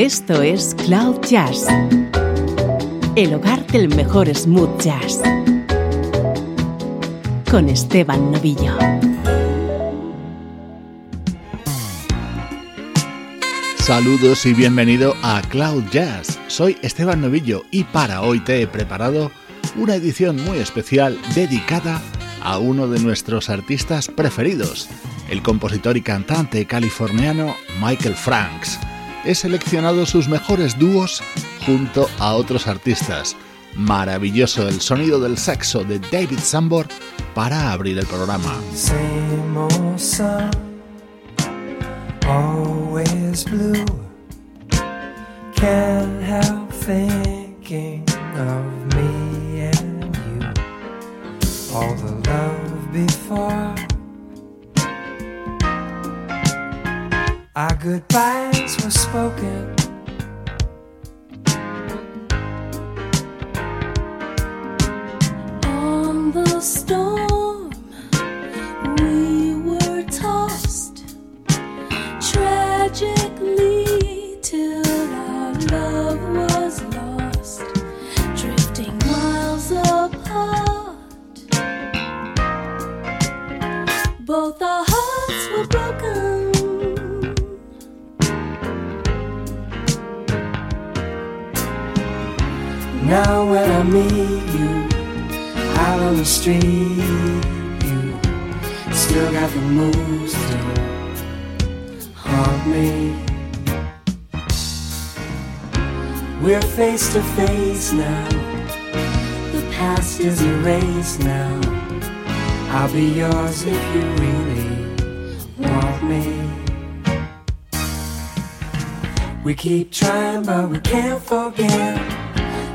Esto es Cloud Jazz, el hogar del mejor smooth jazz, con Esteban Novillo. Saludos y bienvenido a Cloud Jazz. Soy Esteban Novillo y para hoy te he preparado una edición muy especial dedicada a uno de nuestros artistas preferidos, el compositor y cantante californiano Michael Franks. He seleccionado sus mejores dúos junto a otros artistas. Maravilloso el sonido del sexo de David Sambor para abrir el programa. Our goodbyes were spoken. On the storm, Now when I meet you out on the street, you still got the moves to haunt me. We're face to face now. The past is erased now. I'll be yours if you really want me. We keep trying, but we can't forget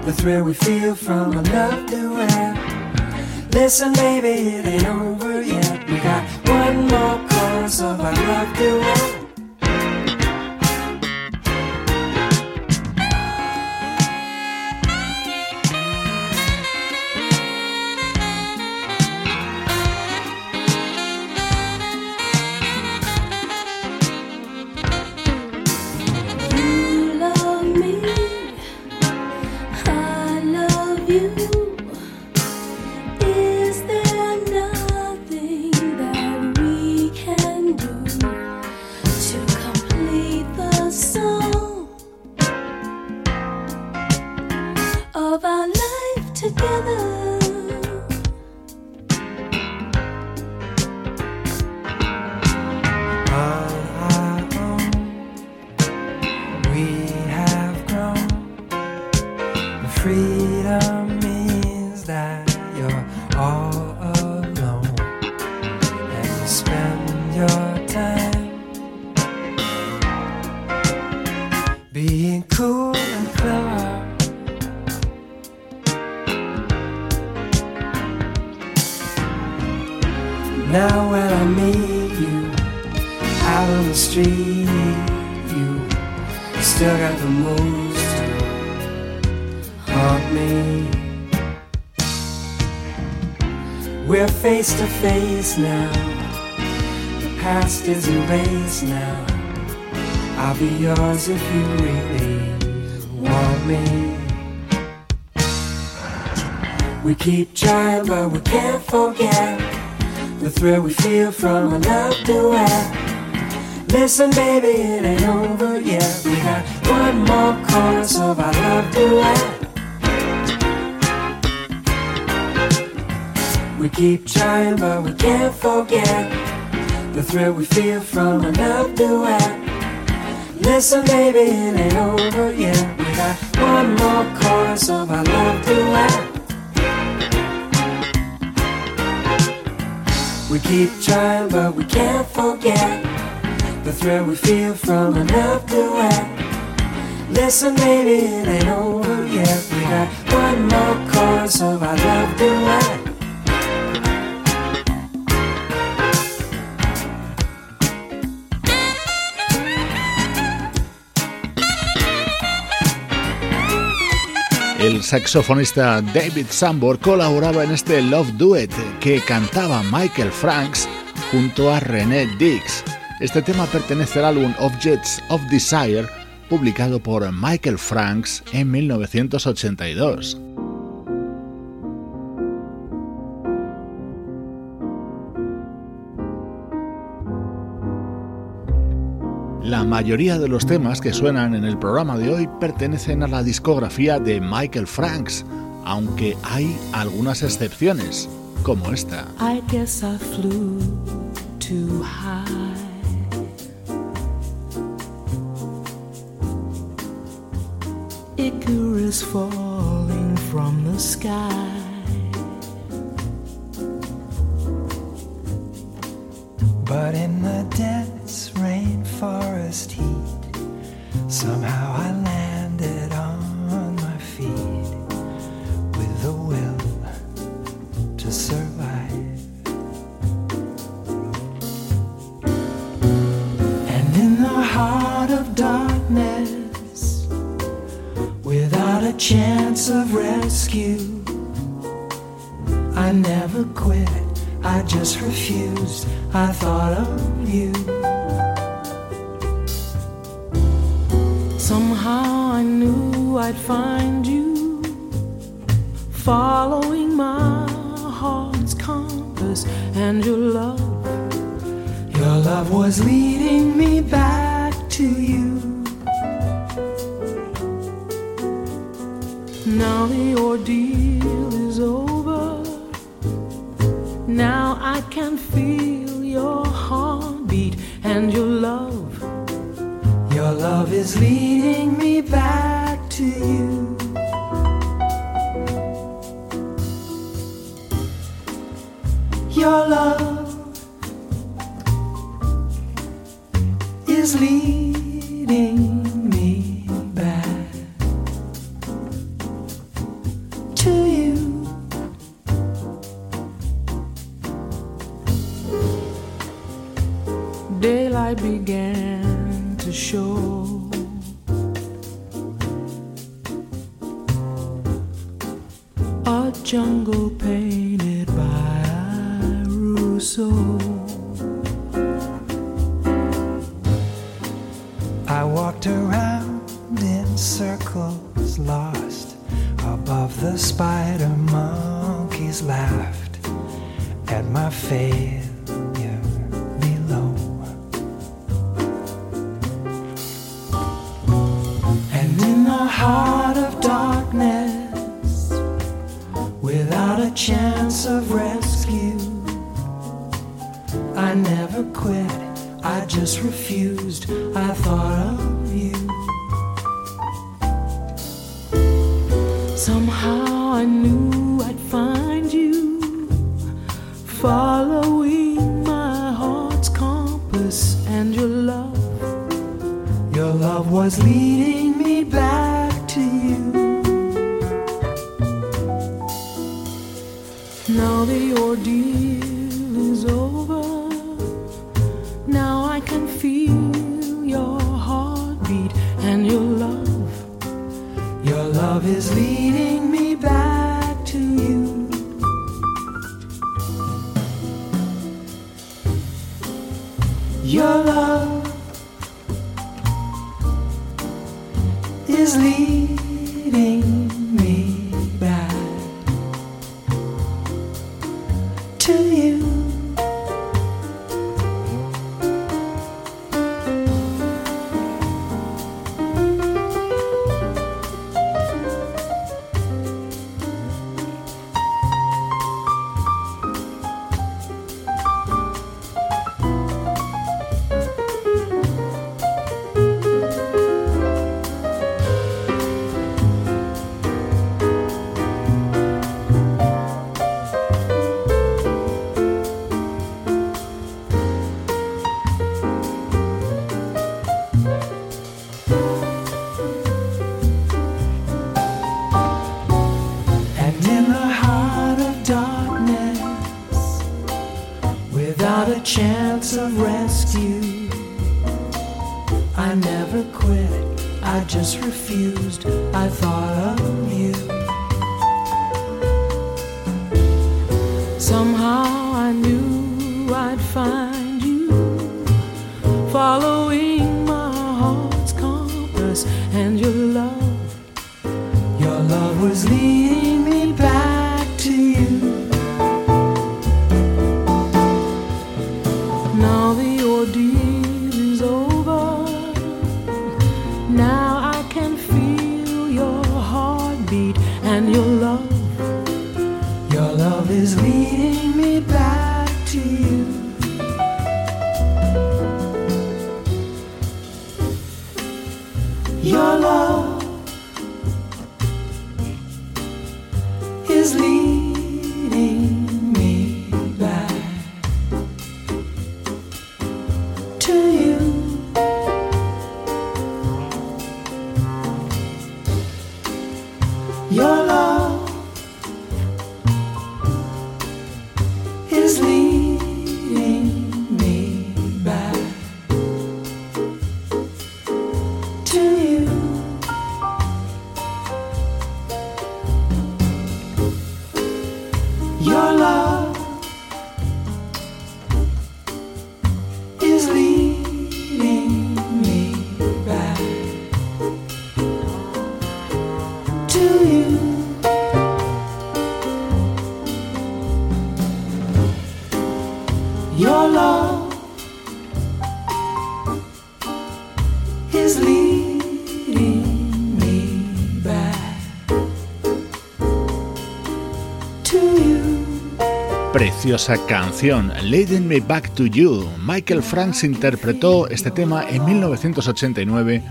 the thrill we feel from a love duet. Listen, baby, it ain't over yet. We got one more chorus of our love duet. Face now. The past is erased now. I'll be yours if you really want me. We keep trying, but we can't forget the thrill we feel from a love duet. Listen, baby, it ain't over yet. We got one more chorus of our love duet. We keep trying, but we can't forget the thrill we feel from a love duet. Listen, baby, it ain't over yet. We got one more chorus of our love duet. We keep trying, but we can't forget the thrill we feel from a love duet. Listen, baby, it ain't over yet. We got one more chorus of our love duet. El saxofonista David Sambor colaboraba en este Love Duet que cantaba Michael Franks junto a René Dix. Este tema pertenece al álbum Objects of Desire publicado por Michael Franks en 1982. La mayoría de los temas que suenan en el programa de hoy pertenecen a la discografía de Michael Franks, aunque hay algunas excepciones, como esta. Rainforest heat, somehow I landed on my feet with the will to survive. And in the heart of darkness, without a chance of rescue, lost above the spider monkeys laughed at my failure below. And in the heart of darkness, without a chance of rescue, I never quit. I just refused. I thought of Your love is leading me back to you. Preciosa canción, Leading Me Back to You. Michael Franks interpretó este tema en 1989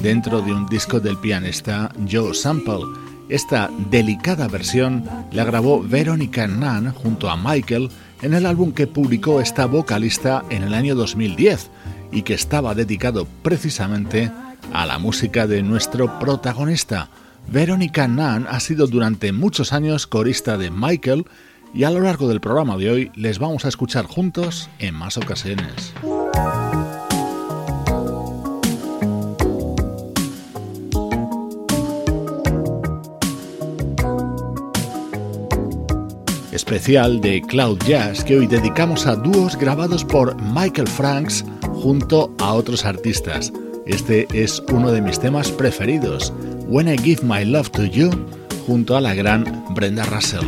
dentro de un disco del pianista Joe Sample. Esta delicada versión la grabó Veronica Nunn junto a Michael en el álbum que publicó esta vocalista en el año 2010 y que estaba dedicado precisamente a la música de nuestro protagonista. Veronica Nunn ha sido durante muchos años corista de Michael y a lo largo del programa de hoy les vamos a escuchar juntos en más ocasiones. Especial de Cloud Jazz que hoy dedicamos a dúos grabados por Michael Franks junto a otros artistas. Este es uno de mis temas preferidos, When I Give My Love to You, junto a la gran Brenda Russell.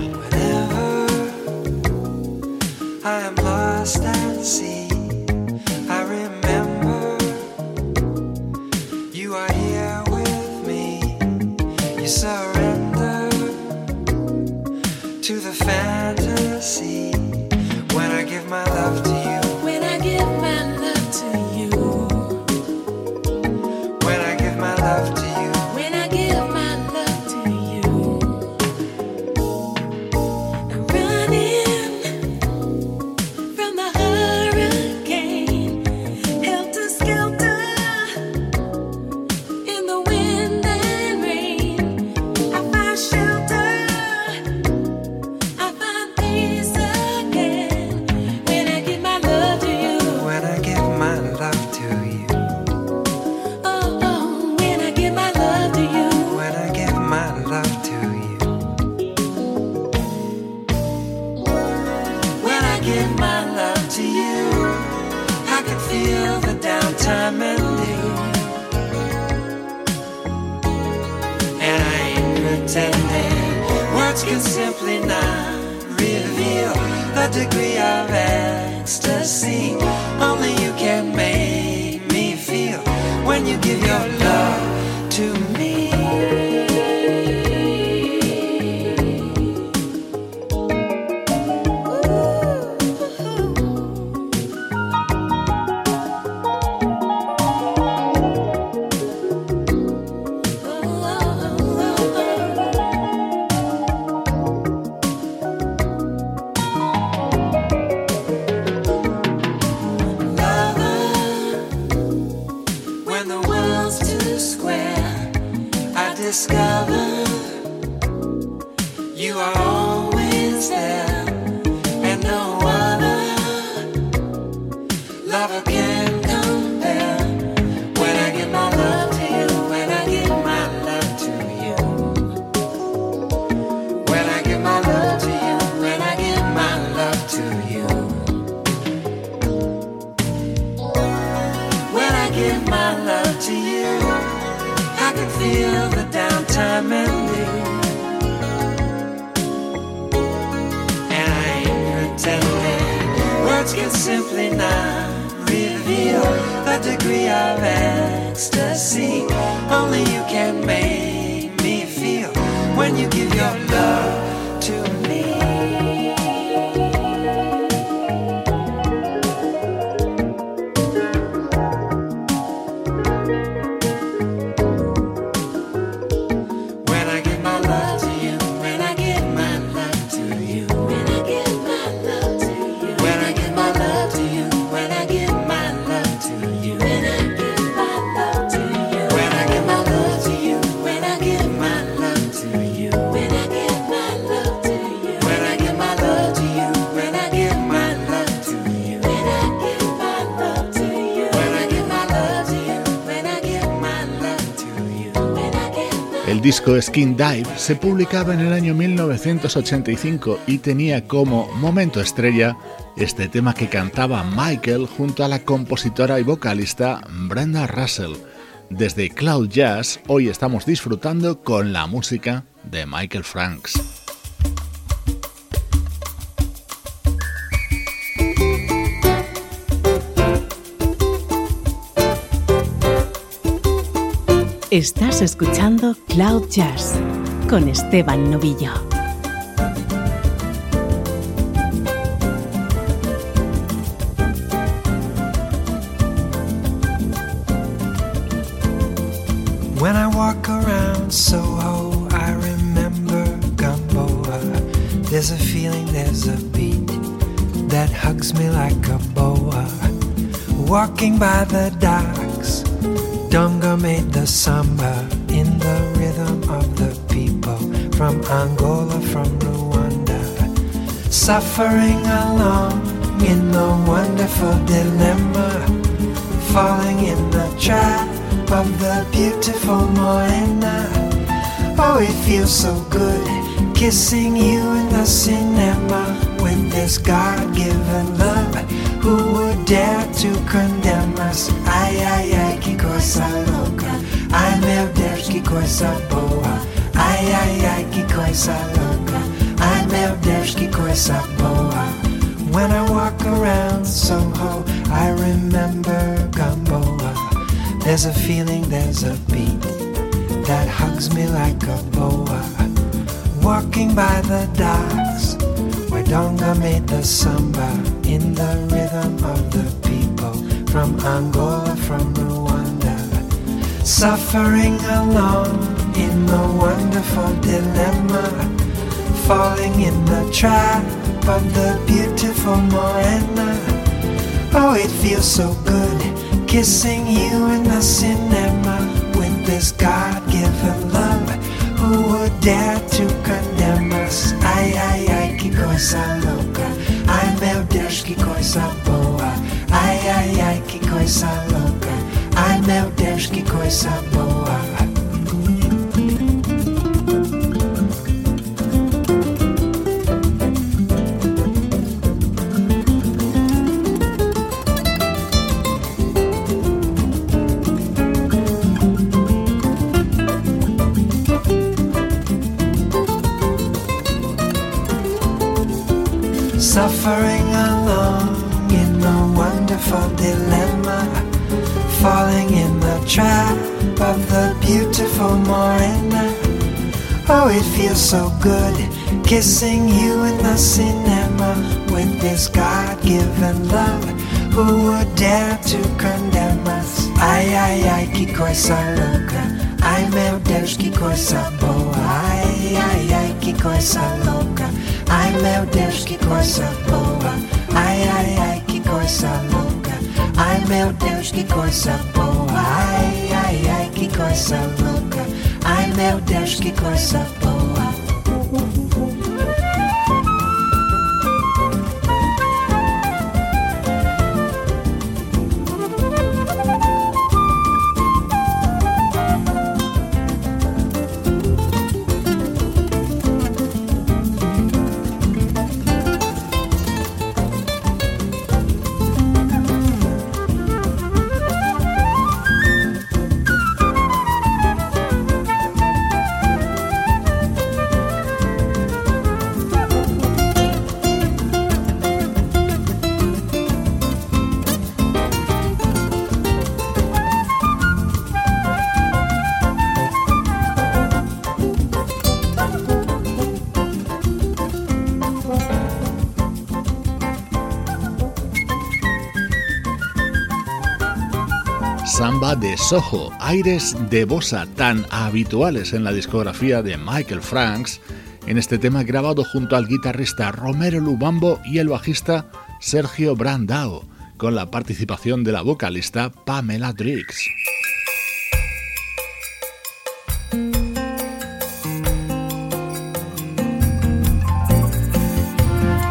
simply not reveal the degree of ecstasy only you can make me feel when you give your love. Disco Skin Dive se publicaba en el año 1985 y tenía como momento estrella este tema que cantaba Michael junto a la compositora y vocalista Brenda Russell. Desde Cloud Jazz hoy estamos disfrutando con la música de Michael Franks. Estás escuchando Cloud Jazz con Esteban Novillo. When I walk around Soho, I remember Gamboa. There's a feeling, there's a beat that hugs me like a boa. Walking by the docks, Donga made the samba in the rhythm of the people from Angola, from Rwanda. Suffering along in the wonderful dilemma falling in the trap of the beautiful Morena. Oh, it feels so good kissing you in the cinema with this God given love. Who would dare to condemn us? Ay, ay, ay, que cosa loca. Ai, meu Deus, que coisa boa. Ai, ai, ai, que coisa louca. Ai, meu Deus, que coisa boa. When I walk around Soho, I remember Gamboa. There's a feeling, there's a beat that hugs me like a boa. Walking by the docks where Donga made the samba in the rhythm of the people from Angola, from Rwanda. Suffering alone in the wonderful dilemma, falling in the trap of the beautiful Morena. Oh, it feels so good kissing you in the cinema with this God given love. Who would dare to condemn us? Ai, ai, ai, que coisa louca. Deus, que coisa boa. Ai, ai, ai, que coisa louca. Ai, meu Deus, que coisa boa. In the trap of the beautiful Morena. Oh, it feels so good kissing you in the cinema with this God given love. Who would dare to condemn us? Ai, ai, ai, que coisa louca. Ai, meu Deus, que coisa boa. Ai, ai, ai, que coisa louca. Ai, meu Deus, que coisa boa. Ai, ai, ai, que coisa louca. Ai, meu Deus, que coisa boa. Ai, ai, ai, que coisa louca. Ai, meu Deus, que coisa boa. Soho, aires de bossa tan habituales en la discografía de Michael Franks, en este tema grabado junto al guitarrista Romero Lubambo y el bajista Sergio Brandao, con la participación de la vocalista Pamela Driggs.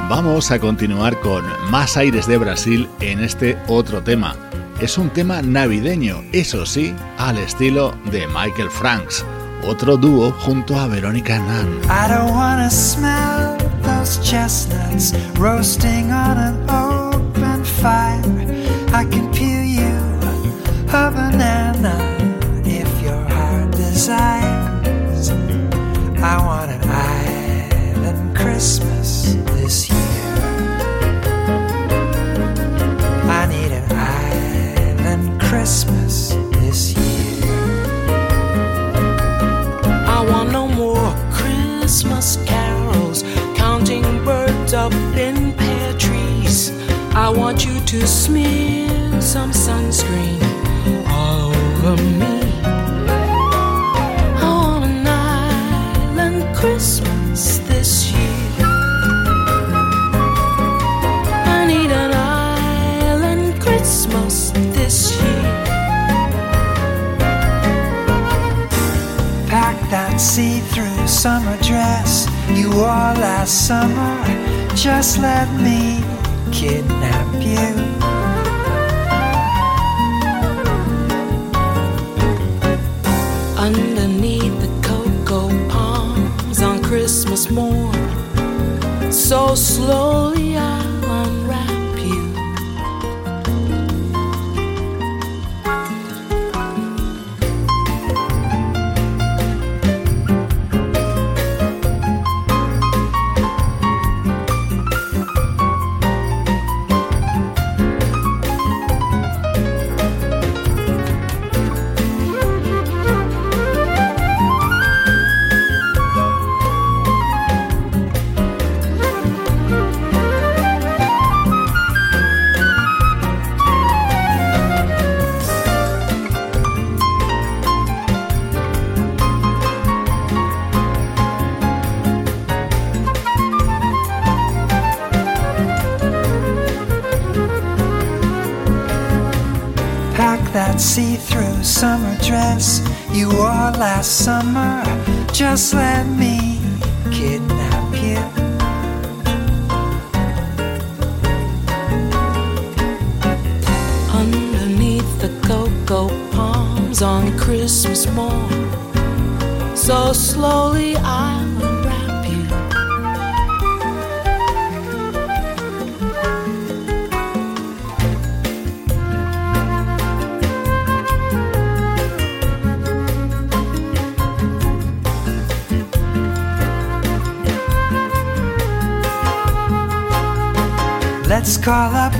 Vamos a continuar con más aires de Brasil en este otro tema. Es un tema navideño, eso sí, al estilo de Michael Franks, otro dúo junto a Verónica Nan. I don't wanna smell those chestnuts roasting on an open fire. I can peel you a banana if your heart desires. I want an island Christmas Christmas this year. I want no more Christmas carols, counting birds up in pear trees. I want you to smear some sunscreen summer dress you wore last summer. Just let me kidnap you. underneath the cocoa palms on Christmas morn. So slowly I'll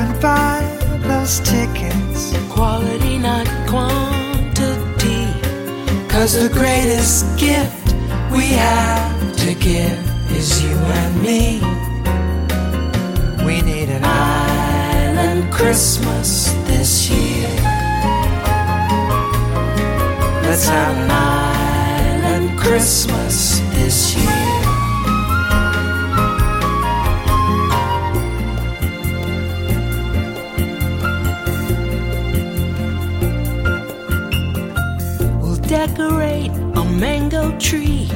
and buy those tickets. Quality, not quantity. Cause the greatest gift we have to give is you and me. We need an island Christmas this year. Let's have an island Christmas this year. Decorate a mango tree,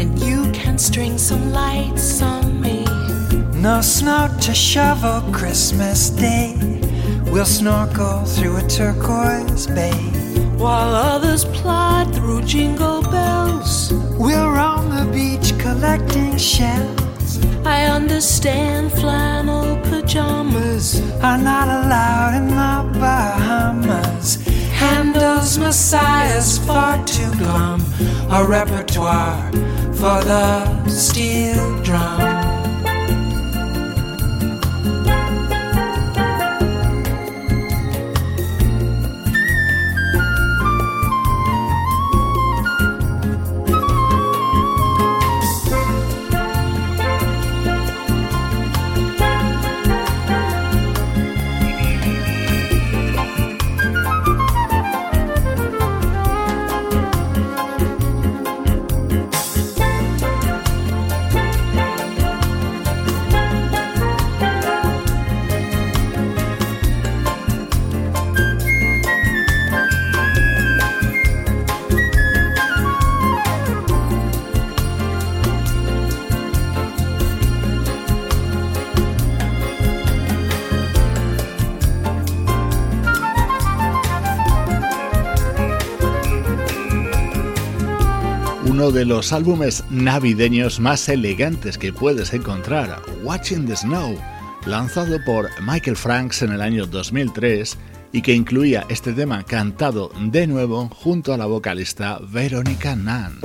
and you can string some lights on me. No snow to shovel Christmas Day. We'll snorkel through a turquoise bay. While others plod through jingle bells, We'll roam the beach collecting shells. I understand flannel pajamas. Are not allowed in the Bahamas. Handel's Messiah's far too glum. A repertoire for the steel drum. Uno de los álbumes navideños más elegantes que puedes encontrar, Watching the Snow, lanzado por Michael Franks en el año 2003 y que incluía este tema cantado de nuevo junto a la vocalista Veronica Nunn.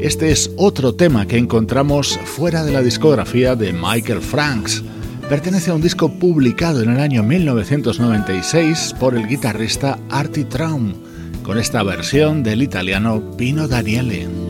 Este es otro tema que encontramos fuera de la discografía de Michael Franks. Pertenece a un disco publicado en el año 1996 por el guitarrista Artie Traum, con esta versión del italiano Pino Daniele.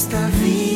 está vindo.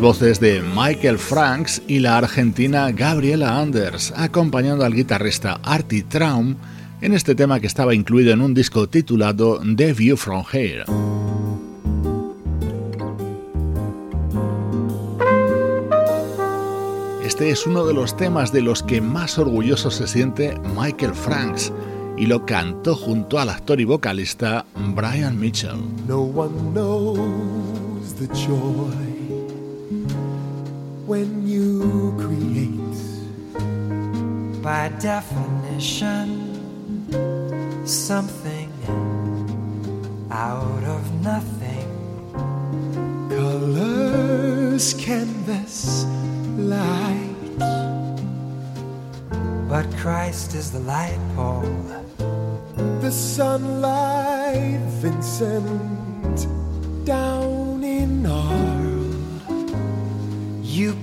Voces de Michael Franks y la argentina Gabriela Anders, acompañando al guitarrista Artie Traum en este tema que estaba incluido en un disco titulado The View from Here. Este es uno de los temas de los que más orgulloso se siente Michael Franks y lo cantó junto al actor y vocalista Brian Mitchell. When you create. By definition, something out of nothing. Colors, canvas, light. But Christ is the light pole. The sunlight, Vincent,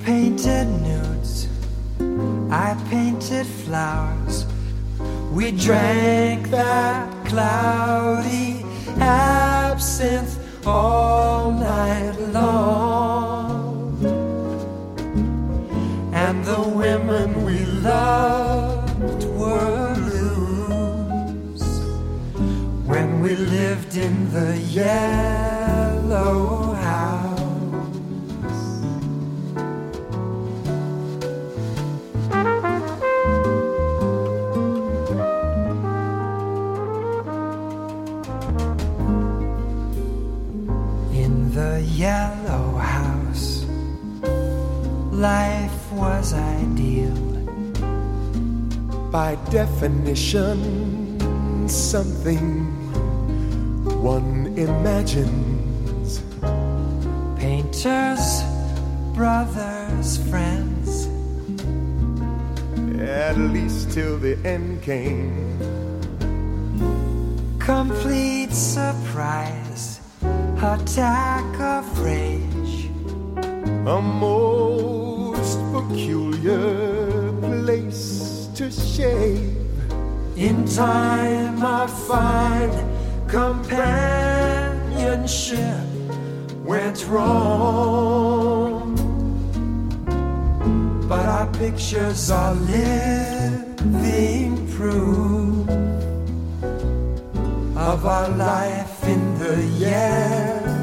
painted nudes, I painted flowers. We drank that cloudy absinthe all night long. And the women we loved were loose when we lived in the yellow By definition, something one imagines. Painters, brothers, friends. At least till the end came. Complete surprise, attack of rage. A most peculiar shave. In time, I find companionship went wrong. But our pictures are living proof of our life in the yellow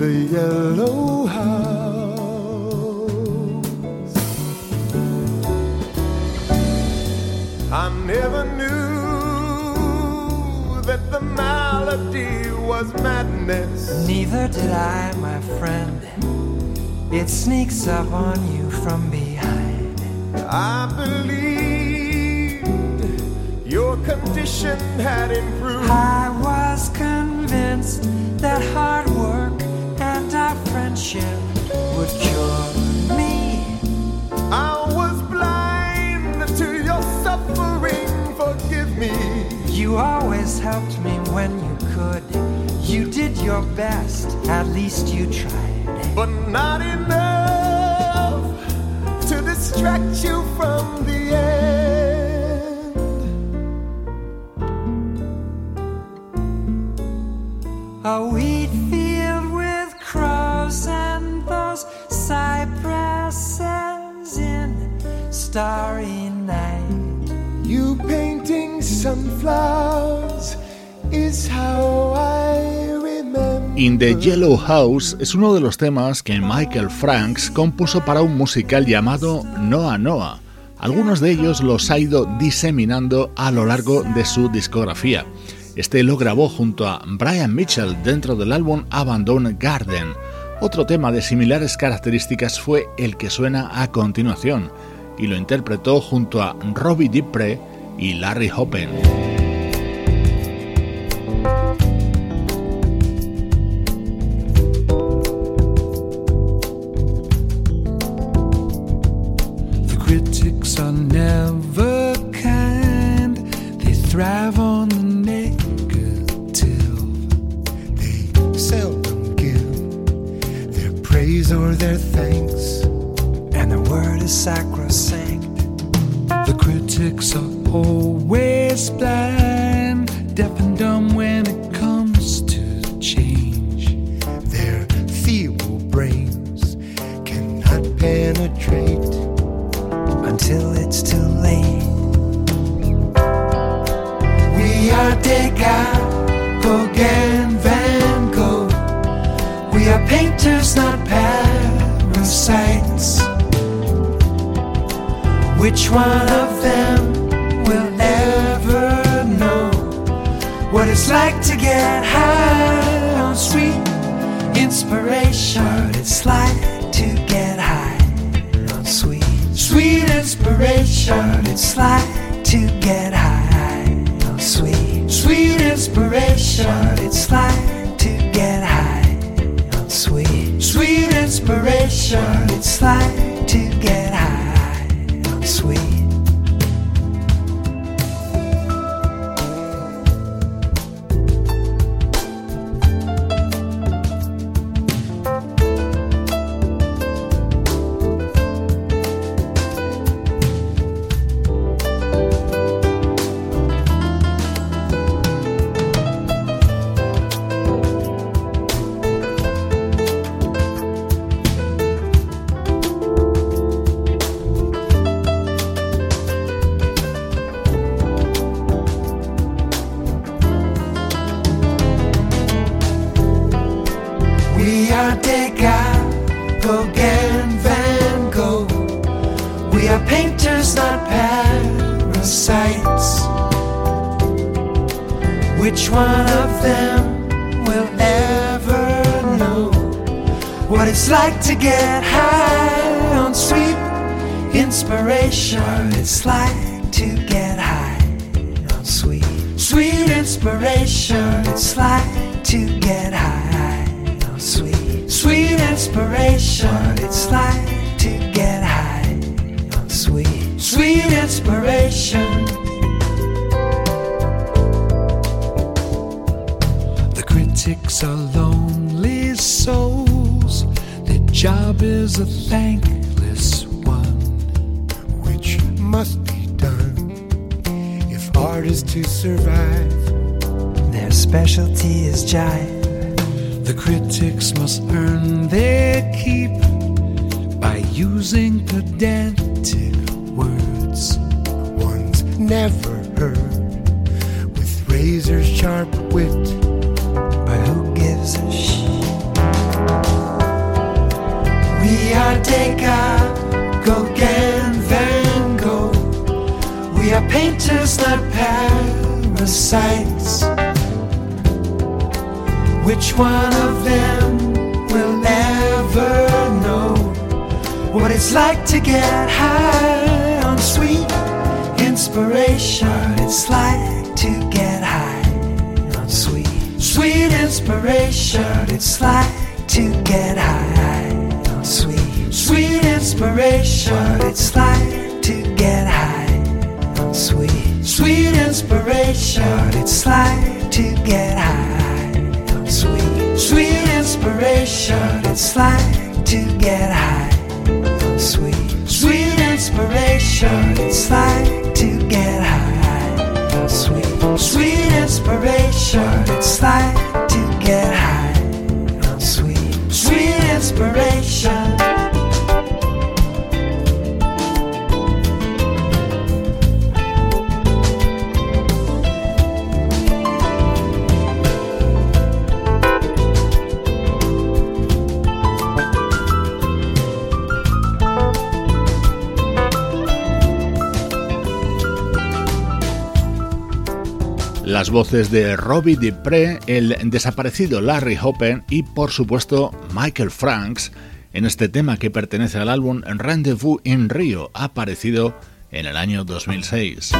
the yellow house. I never knew that the malady was madness. Neither did I, my friend. It sneaks up on you from behind. I believed your condition had improved. I was convinced that hard work would cure me. I was blind to your suffering. Forgive me. You always helped me when you could. You did your best, at least you tried. but not enough to distract you from the end. In the Yellow House es uno de los temas que Michael Franks compuso para un musical llamado Noah Noah. Algunos de ellos los ha ido diseminando a lo largo de su discografía. Este lo grabó junto a Brian Mitchell dentro del álbum Abandoned Garden. Otro tema de similares características fue el que suena a continuación, y lo interpretó junto a Robbie Dupre y Larry Hoppen. One of them will ever know what it's like to get high on sweet inspiration? What it's like to get high on sweet, sweet inspiration. What it's like to get high on sweet, sweet inspiration. What it's like to get high on sweet, sweet inspiration. What it's like inspiration. The critics are lonely souls. Their job is a thankless one. which must be done if art is to survive. Their specialty is jive. The critics must earn their keep by using pedantic never heard with razor sharp wit. But who gives a shit? We are Degas, Gauguin, Van Gogh. We are painters, not parasites. Which one of them will ever know what it's like to get high on sweet inspiration? It's like to get high on sweet, sweet inspiration. It's like to get high on sweet, sweet inspiration. It's like to get high on sweet, sweet inspiration. It's like to get high on sweet, sweet inspiration. It's like to get high on sweet, sweet inspiration. It's like to get high sweet, sweet inspiration. It's like to get high sweet, sweet inspiration. Las voces de Robbie Dupré, el desaparecido Larry Hopper y por supuesto Michael Franks en este tema que pertenece al álbum Rendezvous in Rio, aparecido en el año 2006.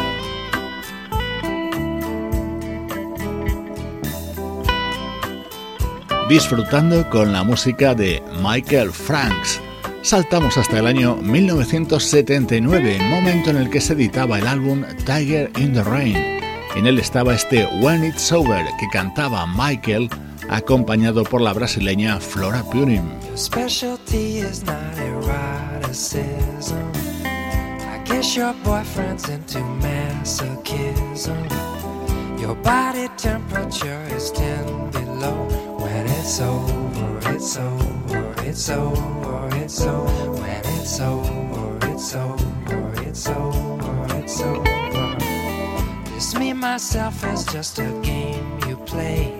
Disfrutando con la música de Michael Franks. Saltamos hasta el año 1979, momento en el que se editaba el álbum Tiger in the Rain. En él estaba este When It's Over que cantaba Michael, acompañado por la brasileña Flora Purim. Your is not eroticism. I guess your boyfriend's into masochism. Your body temperature is 10 below. When it's over, it's over, it's over, it's over. When it's over, it's over, it's over, it's over. Me, myself is just a game you play.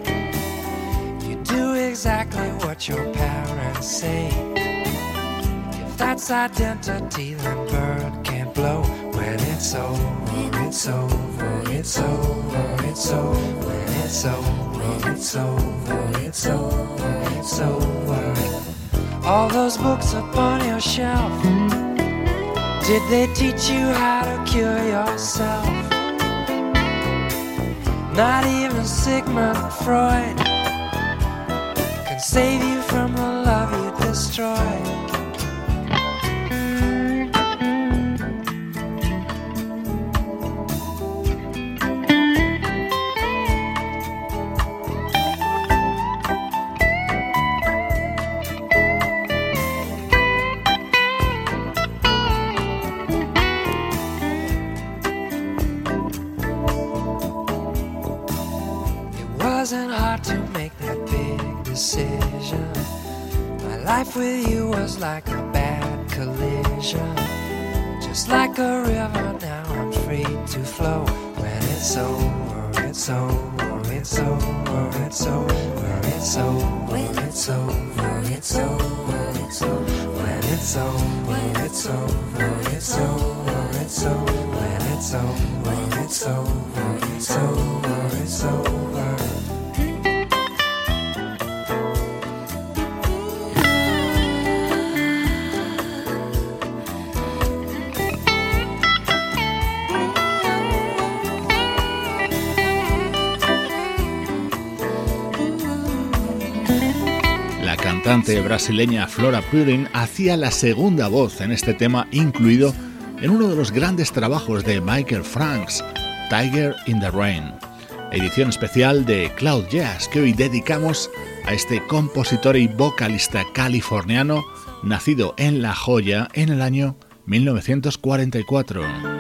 You do exactly what your parents say. If that's identity, then bird can't blow. When it's over, it's over, it's over, it's over. When it's over, it's over, it's over, it's over. All those books upon your shelf. Did they teach you how to cure yourself? Not even Sigmund Freud can save you from the love you destroyed. Over, it's over, it's over, it's over, it's over, it's over, it's over, it's over. It's over, it's over, it's over, it's over. When it's over, it's over, it's over, it's over. Cantante brasileña Flora Purin hacía la segunda voz en este tema incluido en uno de los grandes trabajos de Michael Franks, Tiger in the Rain, edición especial de Cloud Jazz que hoy dedicamos a este compositor y vocalista californiano nacido en La Joya en el año 1944.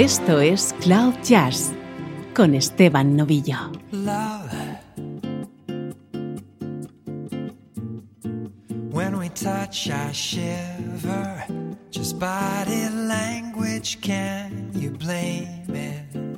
Esto es Cloud Jazz con Esteban Novillo. love. When we touch, I shiver. Just body language, can you blame it?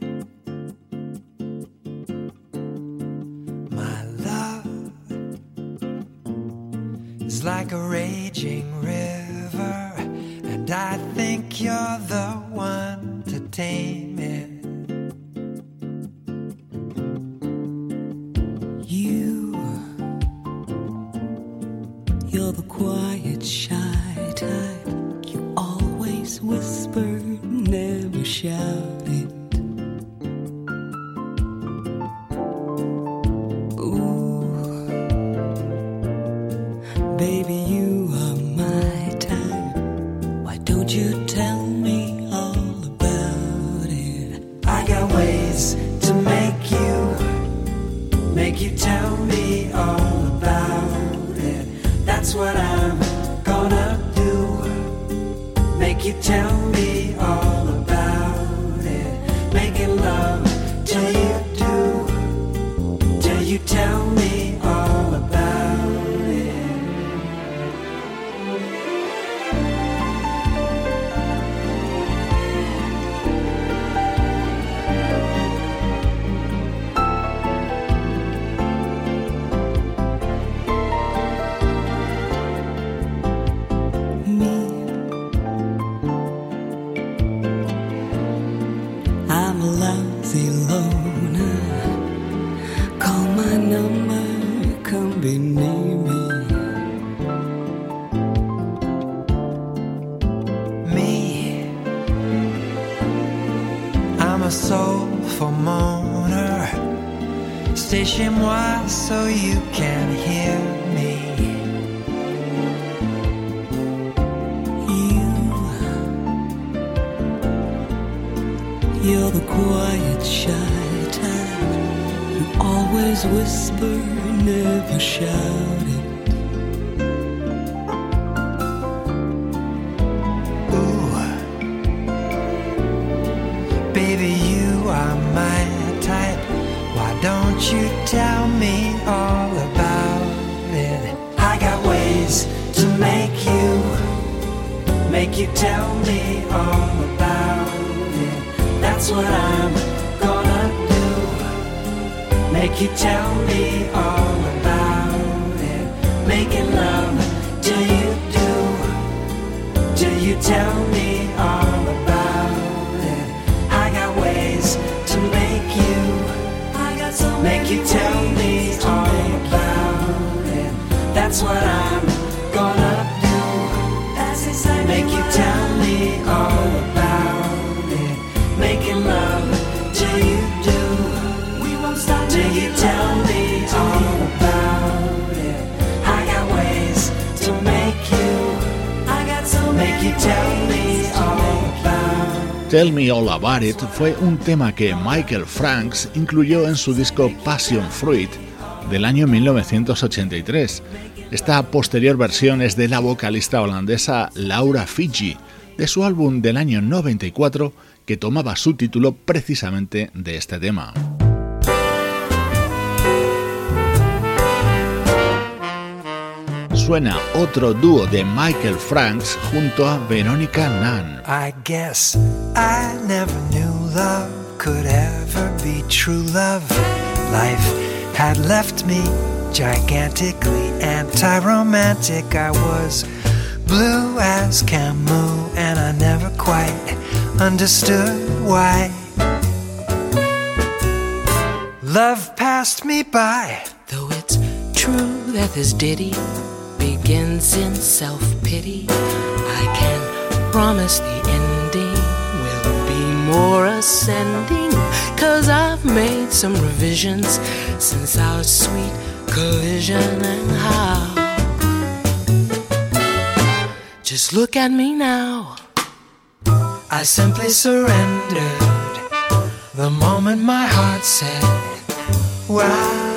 Stay chez moi so you can hear me. You, you're the quiet, shy type. You always whisper, never shout tell me all about it. That's what I'm gonna do. Make you tell me all about it. Making love, do you do? Do you tell me Tell Me All About It fue un tema que Michael Franks incluyó en su disco Passion Fruit del año 1983. Esta posterior versión es de la vocalista holandesa Laura Fiji, de su álbum del año 94 que tomaba su título precisamente de este tema. Suena otro dúo de Michael Franks junto a Veronica Nunn. I guess I never knew love could ever be true love. Life had left me gigantically anti romantic. I was blue as Camus, and I never quite understood why. Love passed me by. Though it's true that this ditty begins in self pity, I can promise the ending will be more ascending. Cause I've made some revisions since our sweet collision, and how just look at me now. I simply surrendered the moment my heart said, Wow.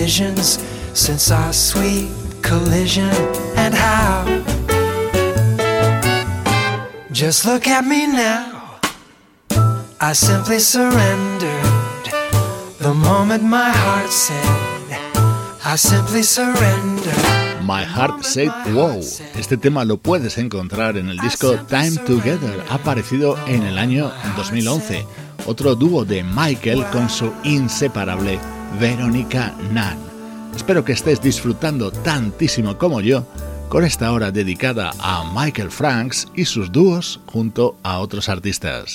Some revisions since our sweet collision. And how? Just look at me now. I simply surrendered the moment my heart said, I simply surrender. My Heart Said Wow. Este tema lo puedes encontrar en el disco Time Together, aparecido en el año 2011. Otro dúo de Michael con su inseparable Veronica Nunn. Espero que estés disfrutando tantísimo como yo con esta hora dedicada a Michael Franks y sus dúos junto a otros artistas.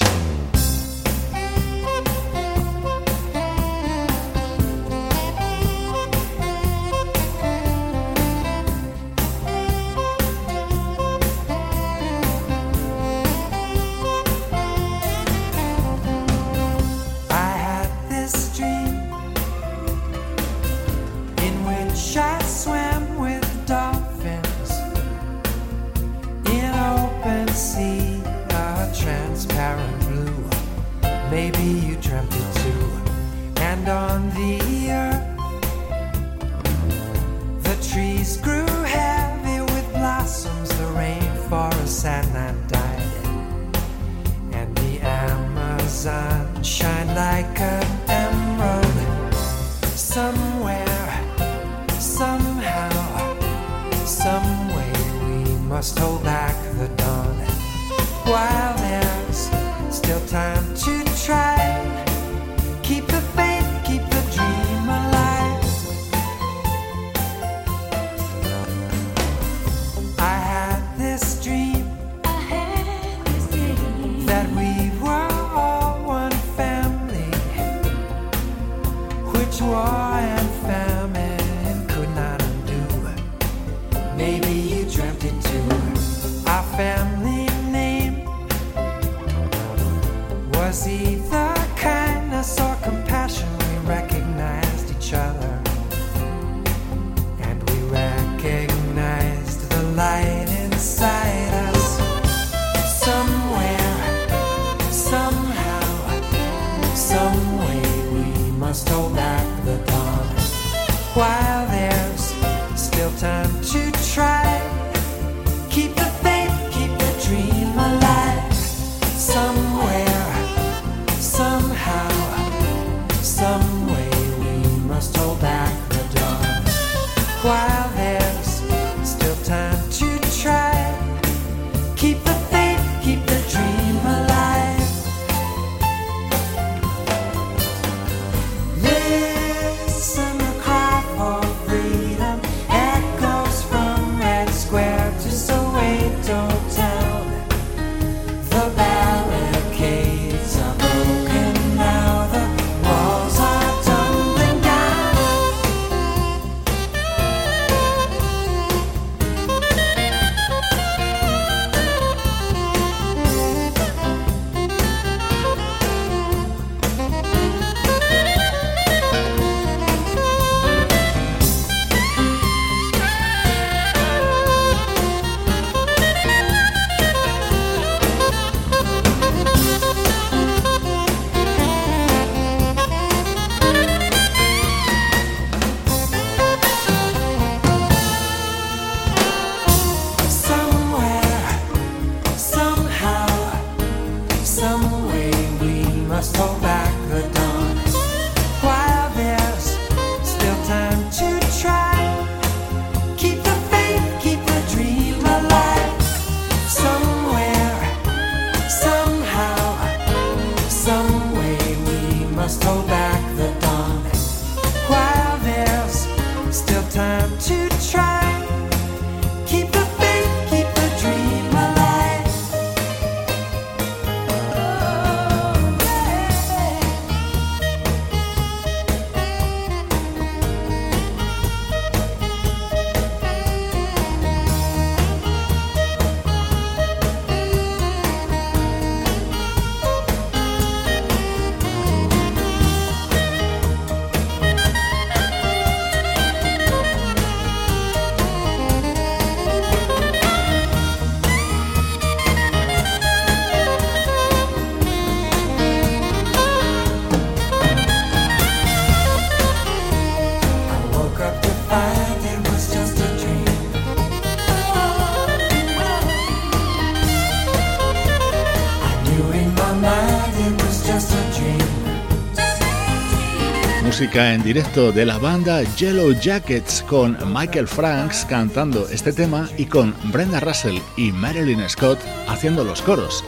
En directo de la banda Yellow Jackets con Michael Franks cantando este tema y con Brenda Russell y Marilyn Scott haciendo los coros,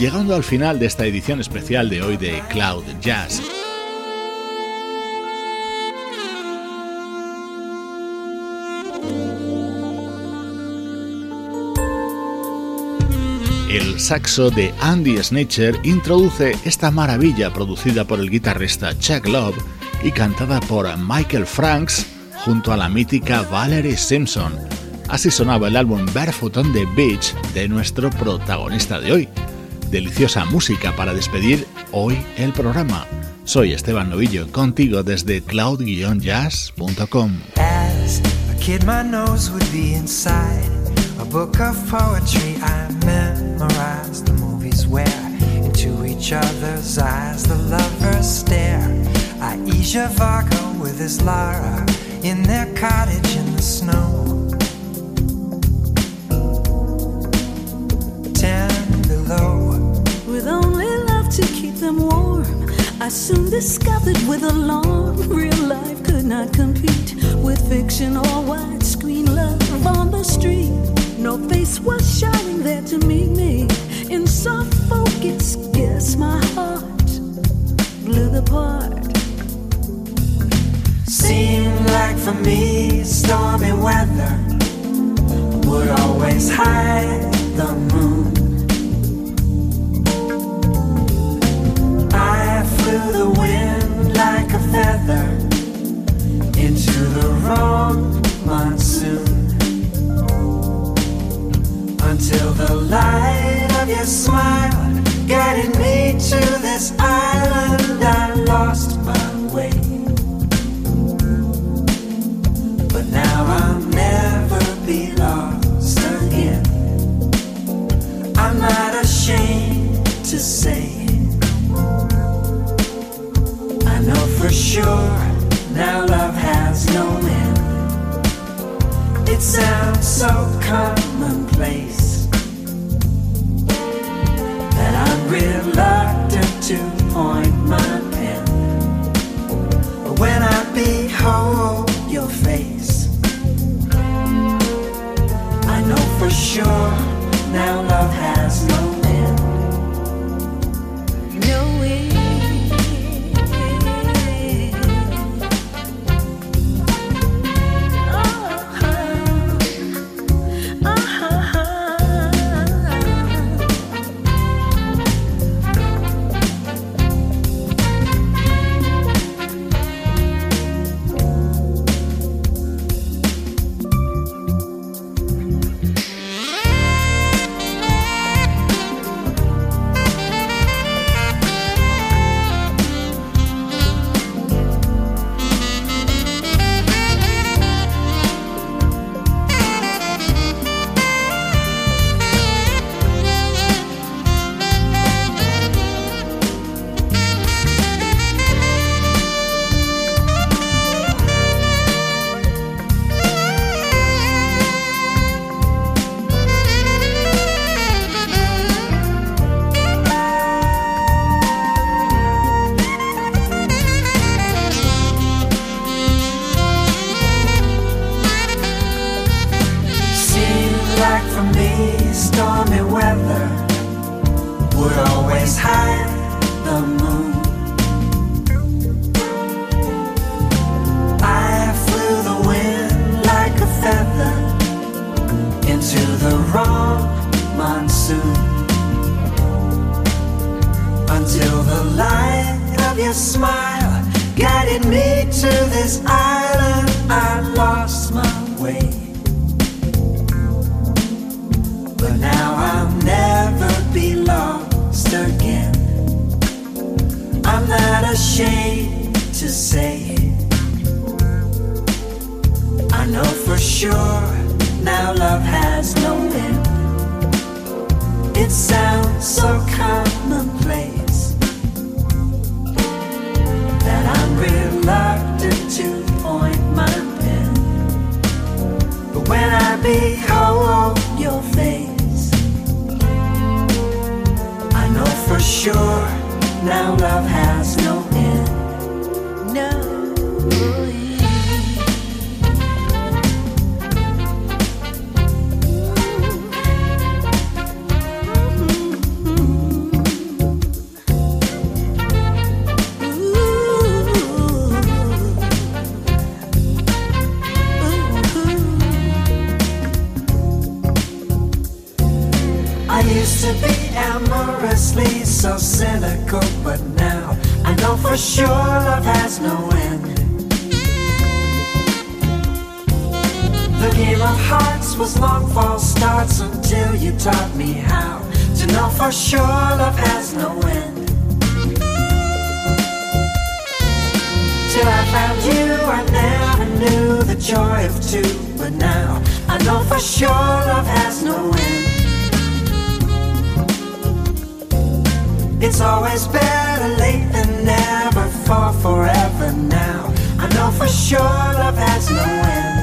llegando al final de esta edición especial de hoy de Cloud Jazz. El saxo de Andy Snitcher introduce esta maravilla producida por el guitarrista Chuck Love y cantada por Michael Franks junto a la mítica Valerie Simpson. Así sonaba el álbum Barefoot on the Beach de nuestro protagonista de hoy. Deliciosa música para despedir hoy el programa. Soy Esteban Novillo, contigo desde cloud-jazz.com. Kid, my nose would be inside a book of poetry. I memorized the movies where into each other's eyes the lovers stare. Zhivago with his Lara in their cottage in the snow. Ten below. With only love to keep them warm. I soon discovered with alarm real life could not compete with fiction or widescreen love on the street. No face was shining there to meet me. In soft focus, yes, my heart blew the part. Seemed like for me, stormy weather would always hide the moon. I flew the wind like a feather into the wrong monsoon until the light of your smile guided me to this island I lost. Be lost again. I'm not ashamed to say it. I know for sure now love has no end. It sounds so commonplace that I'm reluctant to point Now I'll never be lost again. I'm not ashamed to say it. I know for sure now love has no end. It sounds so commonplace that I'm reluctant to point my pen. But when I behold your face, sure. Now love has no so cynical, but now I know for sure love has no end. The game of hearts was long false starts until you taught me how to know for sure love has no end. Till I found you, I never knew the joy of two, but now I know for sure love has no end. It's always better late than never for forever now. I know for sure love has no